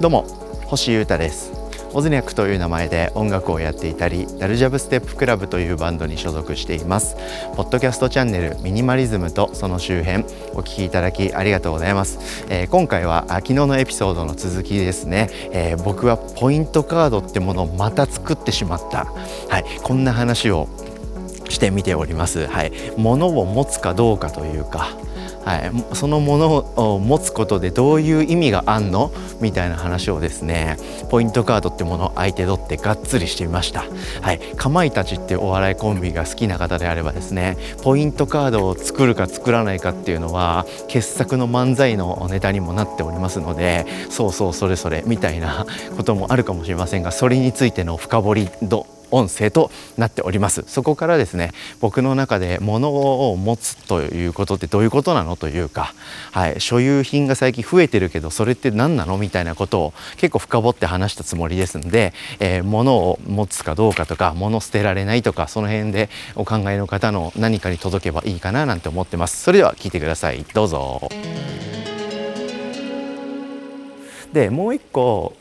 どうも星優太です。オズニャクという名前で音楽をやっていたりダルジャブステップクラブというバンドに所属しています。ポッドキャストチャンネルミニマリズムとその周辺お聞きいただきありがとうございます、えー、今回は昨日のエピソードの続きですね、えー、僕はポイントカードってものをまた作ってしまった。はい。こんな話をしてみております。はい。物を持つかどうかというかはい、そのものを持つことでどういう意味があんの？みたいな話をですねポイントカードってものを相手取ってがっつりしてみました、はい、かまいたちってお笑いコンビが好きな方であればですねポイントカードを作るか作らないかっていうのは傑作の漫才のネタにもなっておりますのでそうそうそれそれみたいなこともあるかもしれませんがそれについての深掘り度音声となっております。そこからですね僕の中で物を持つということってどういうことなのというか、はい、所有品が最近増えてるけどそれって何なのみたいなことを結構深掘って話したつもりですので、えー、物を持つかどうかとか物捨てられないとかその辺でお考えの方の何かに届けばいいかななんて思ってます。それでは聞いてください。どうぞ。でもう一個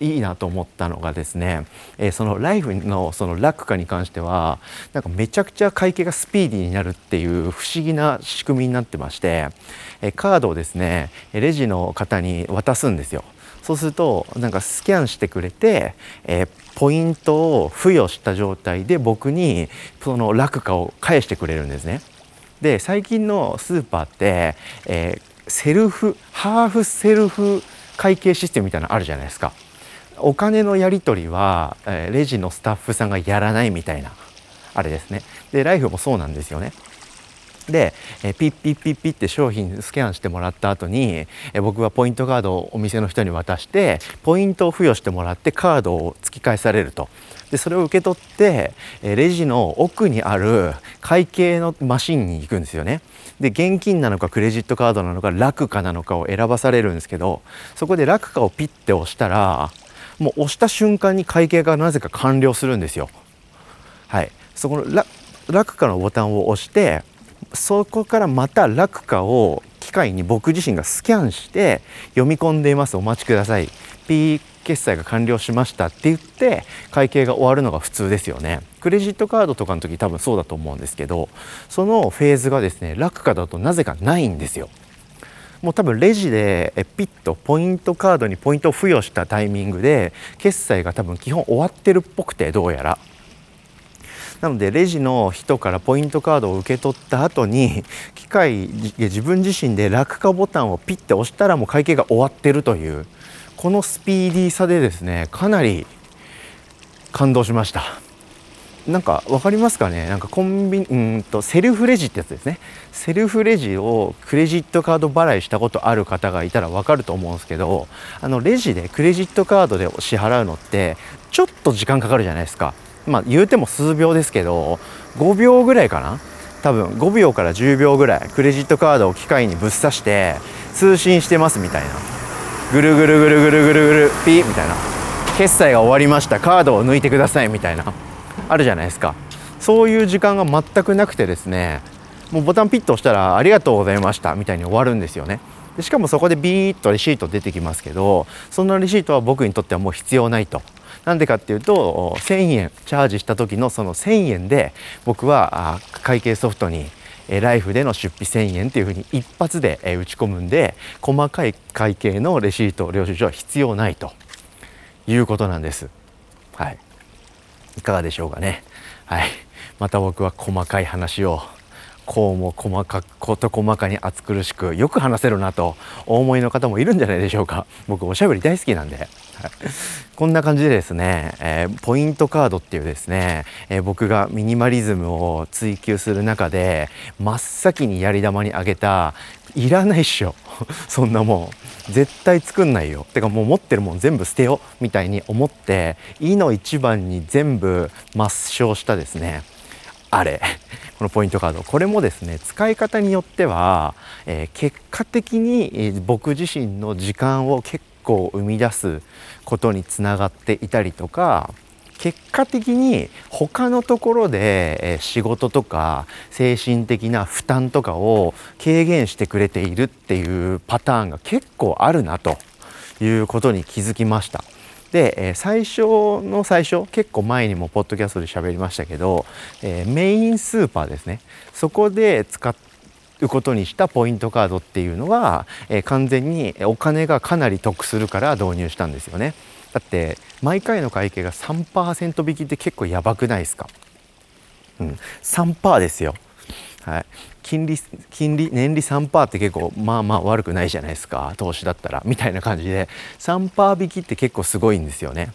いいなと思ったのがですね、えー、そのライフのその落下に関してはなんかめちゃくちゃ会計がスピーディーになるっていう不思議な仕組みになってまして、えー、カードをですねレジの方に渡すんですよ。そうするとなんかスキャンしてくれて、えー、ポイントを付与した状態で僕にその落下を返してくれるんですね。で最近のスーパーって、えー、セルフハーフセルフ会計システムみたいなのあるじゃないですか。お金のやり取りは、え、レジのスタッフさんがやらないみたいなあれですね。でライフもそうなんですよね。で、えー、ピッピッピッピッって商品スキャンしてもらった後に、え、僕はポイントカードをお店の人に渡してポイントを付与してもらってカードを突き返されると。でそれを受け取って、え、レジの奥にある会計のマシンに行くんですよね。で現金なのかクレジットカードなのか楽価なのかを選ばされるんですけどそこで楽価をピッて押したらもう押した瞬間に会計がなぜか完了するんですよ。はい、そこの落下のボタンを押してそこからまた落下を機械に僕自身がスキャンして読み込んでいます。お待ちください。P 決済が完了しましたって言って会計が終わるのが普通ですよね。クレジットカードとかの時多分そうだと思うんですけどそのフェーズがですね落下だとなぜかないんですよ。もう多分レジでピッとポイントカードにポイントを付与したタイミングで決済が多分基本終わってるっぽくてどうやら。なのでレジの人からポイントカードを受け取った後に機械で自分自身で落下ボタンをピッて押したらもう会計が終わってるというこのスピーディーさでですねかなり感動しました。なんか分かりますかね？なんかコンビニうんとセルフレジってやつですね。セルフレジをクレジットカード払いしたことある方がいたら分かると思うんですけどあのレジでクレジットカードで支払うのってちょっと時間かかるじゃないですか。まあ言うても数秒ですけど5秒ぐらいかな？多分5秒から10秒ぐらいクレジットカードを機械にぶっ刺して通信してますみたいな。ぐるぐるぐるぐるぐるぐるピーみたいな。決済が終わりました。カードを抜いてくださいみたいな。あるじゃないですか。そういう時間が全くなくてですねもうボタンピッと押したら「ありがとうございました」みたいに終わるんですよね。でしかもそこでビーッとレシート出てきますけどそのレシートは僕にとってはもう必要ないと。なんでかっていうと1000円チャージした時のその1000円で僕は会計ソフトにライフでの出費1000円っていうふうに一発で打ち込むんで細かい会計のレシート領収書は必要ないということなんです。はい。いかがでしょうかね。はい。また僕は細かい話をこうも細かく事細かに暑苦しくよく話せるなとお思いの方もいるんじゃないでしょうか。僕おしゃべり大好きなんで、こんな感じでですね、えー、ポイントカードっていうですね、えー、僕がミニマリズムを追求する中で真っ先にやり玉にあげたいらないっしょ。そんなもん。絶対作んないよ。てかもう持ってるもん全部捨てよみたいに思って「い」の一番に全部抹消したですね。あれ このポイントカードこれもですね使い方によっては、えー、結果的に、僕自身の時間を結構生み出すことにつながっていたりとか結果的に他のところで仕事とか精神的な負担とかを軽減してくれているっていうパターンが結構あるなということに気づきました。で、え最初の最初結構前にもポッドキャストで喋りましたけど、え、メインスーパーですね。そこで使うことにしたポイントカードっていうのは、え、完全にお金がかなり得するから導入したんですよね。だって毎回の会計が3%引きって結構やばくないですか？うん。3%ですよ。はい。金利金利年利3%って結構まあまあ悪くないじゃないですか投資だったらみたいな感じで3%引きって結構すごいんですよね。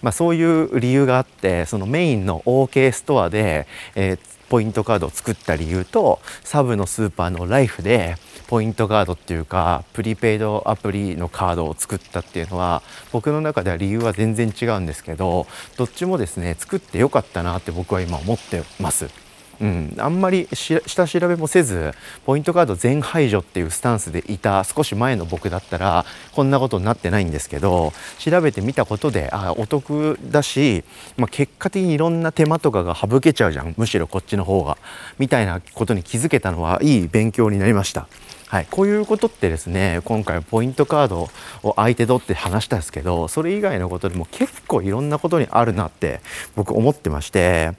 まあ、そういう理由があってそのメインの OK ストアで、えー、ポイントカードを作った理由とサブのスーパーのライフでポイントカードっていうかプリペイドアプリのカードを作ったっていうのは僕の中では理由は全然違うんですけどどっちもですね作ってよかったなって僕は今思ってます。うん、あんまり下調べもせずポイントカード全排除っていうスタンスでいた少し前の僕だったらこんなことになってないんですけど調べてみたことであお得だし、まあ、結果的にいろんな手間とかが省けちゃうじゃん。むしろこっちの方が。みたいなことに気づけたのはいい勉強になりました。はい、こういうことってですね今回ポイントカードを相手取って話したんですけどそれ以外のことでも結構いろんなことにあるなって僕思ってまして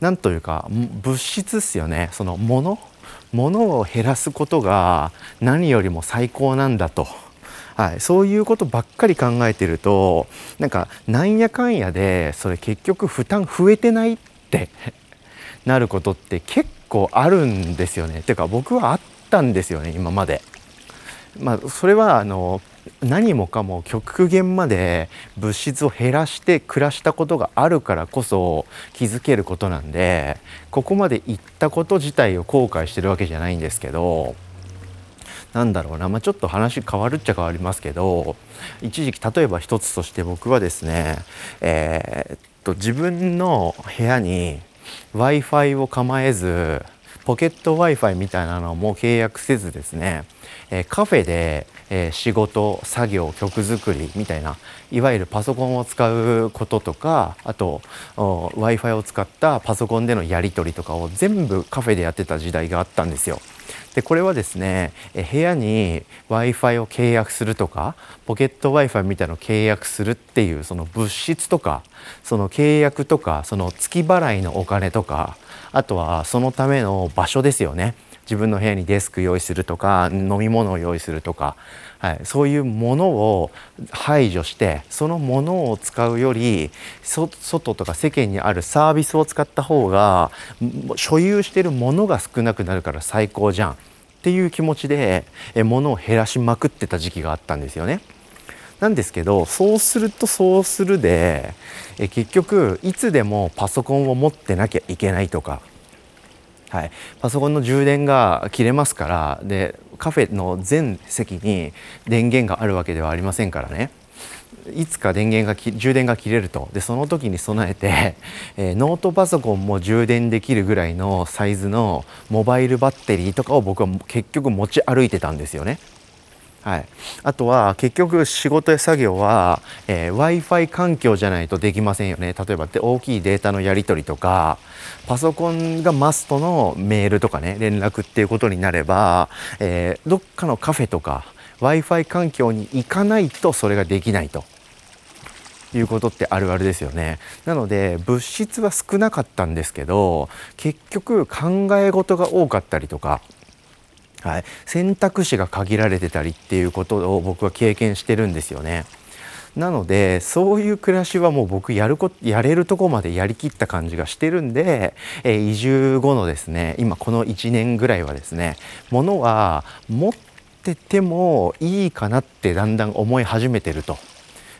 なんというか物質っすよねその物物を減らすことが何よりも最高なんだと。はい、そういうことばっかり考えてるとなんかなんやかんやでそれ結局負担増えてないってなることって結構あるんですよね。ていうか僕はあっったんですよね今まで。まあ、それはあの何もかも極限まで物質を減らして暮らしたことがあるからこそ気づけることなんでここまで行ったこと自体を後悔してるわけじゃないんですけどなんだろうな、まあ、ちょっと話変わるっちゃ変わりますけど一時期例えば一つとして僕はですね、えー、っと自分の部屋に w i f i を構えずポケット Wi-Fi みたいなのも契約せずですね、え、カフェで、え、仕事作業曲作りみたいないわゆるパソコンを使うこととかあと w i f i を使ったパソコンでのやり取りとかを全部カフェでやってた時代があったんですよ。でこれはですね部屋に w i f i を契約するとかポケット w i f i みたいなのを契約するっていうその物質とかその契約とかその月払いのお金とかあとはそのための場所ですよね自分の部屋にデスク用意するとか飲み物を用意するとか、はい、そういうものを排除してそのものを使うより外とか世間にあるサービスを使った方が所有してるものが少なくなるから最高じゃんっていう気持ちで物を減らしまくってた時期があったんですよね。なんですけどそうするとそうするでえ結局いつでもパソコンを持ってなきゃいけないとか、はい、パソコンの充電が切れますからでカフェの全席に電源があるわけではありませんからね。いつか電源が充電が切れると。でその時に備えて、えー、ノートパソコンも充電できるぐらいのサイズのモバイルバッテリーとかを僕は結局持ち歩いてたんですよね。はい、あとは結局仕事や作業は、えー、w i f i 環境じゃないとできませんよね。例えば大きいデータのやり取りとかパソコンがマストのメールとかね連絡っていうことになれば、えー、どっかのカフェとか w i f i 環境に行かないとそれができないと。いうことってあるあるですよね。なので物質は少なかったんですけど結局考え事が多かったりとかはい、選択肢が限られてたりっていうことを僕は経験してるんですよね。なのでそういう暮らしはもう僕やるこやれるとこまでやりきった感じがしてるんで、えー、移住後のですね今この1年ぐらいはですね物は持っててもいいかなってだんだん思い始めてると。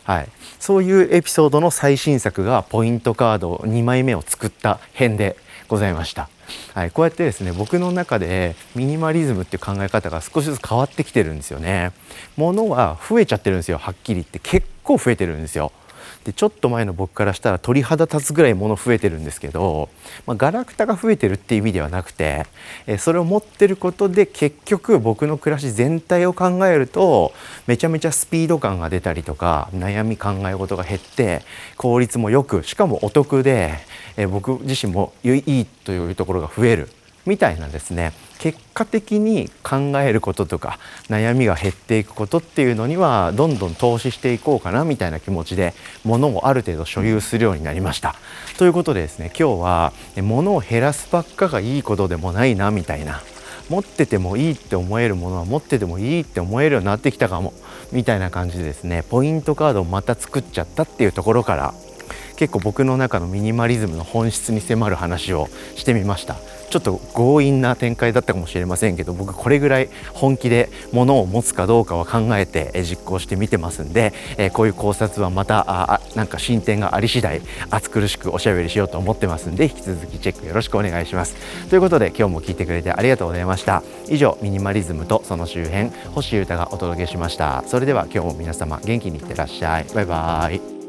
はい、そういうエピソードの最新作がポイントカード2枚目を作った編でございました。はい、こうやってですね僕の中でミニマリズムっていう考え方が少しずつ変わってきてるんですよね。物は増えちゃってるんですよはっきり言って結構増えてるんですよ。でちょっと前の僕からしたら鳥肌立つぐらい物増えてるんですけど、まあ、ガラクタが増えてるっていう意味ではなくて、えそれを持ってることで結局僕の暮らし全体を考えるとめちゃめちゃスピード感が出たりとか悩み考え事が減って効率もよくしかもお得で、え僕自身もいいというところが増える。みたいなですね結果的に考えることとか悩みが減っていくことっていうのにはどんどん投資していこうかなみたいな気持ちで物をある程度所有するようになりました。ということでですね今日は物を減らすばっかがいいことでもないなみたいな持っててもいいって思えるものは持っててもいいって思えるようになってきたかもみたいな感じでですねポイントカードをまた作っちゃったっていうところから結構僕の中のミニマリズムの本質に迫る話をしてみました。ちょっと強引な展開だったかもしれませんけど僕これぐらい本気で物を持つかどうかは考えて実行してみてますんで、えこういう考察はまたあなんか進展があり次第暑苦しくおしゃべりしようと思ってますんで引き続きチェックよろしくお願いします。ということで今日も聞いてくれてありがとうございました。以上ミニマリズムとその周辺星優太がお届けしました。それでは今日も皆様元気にいってらっしゃい。バイバーイ。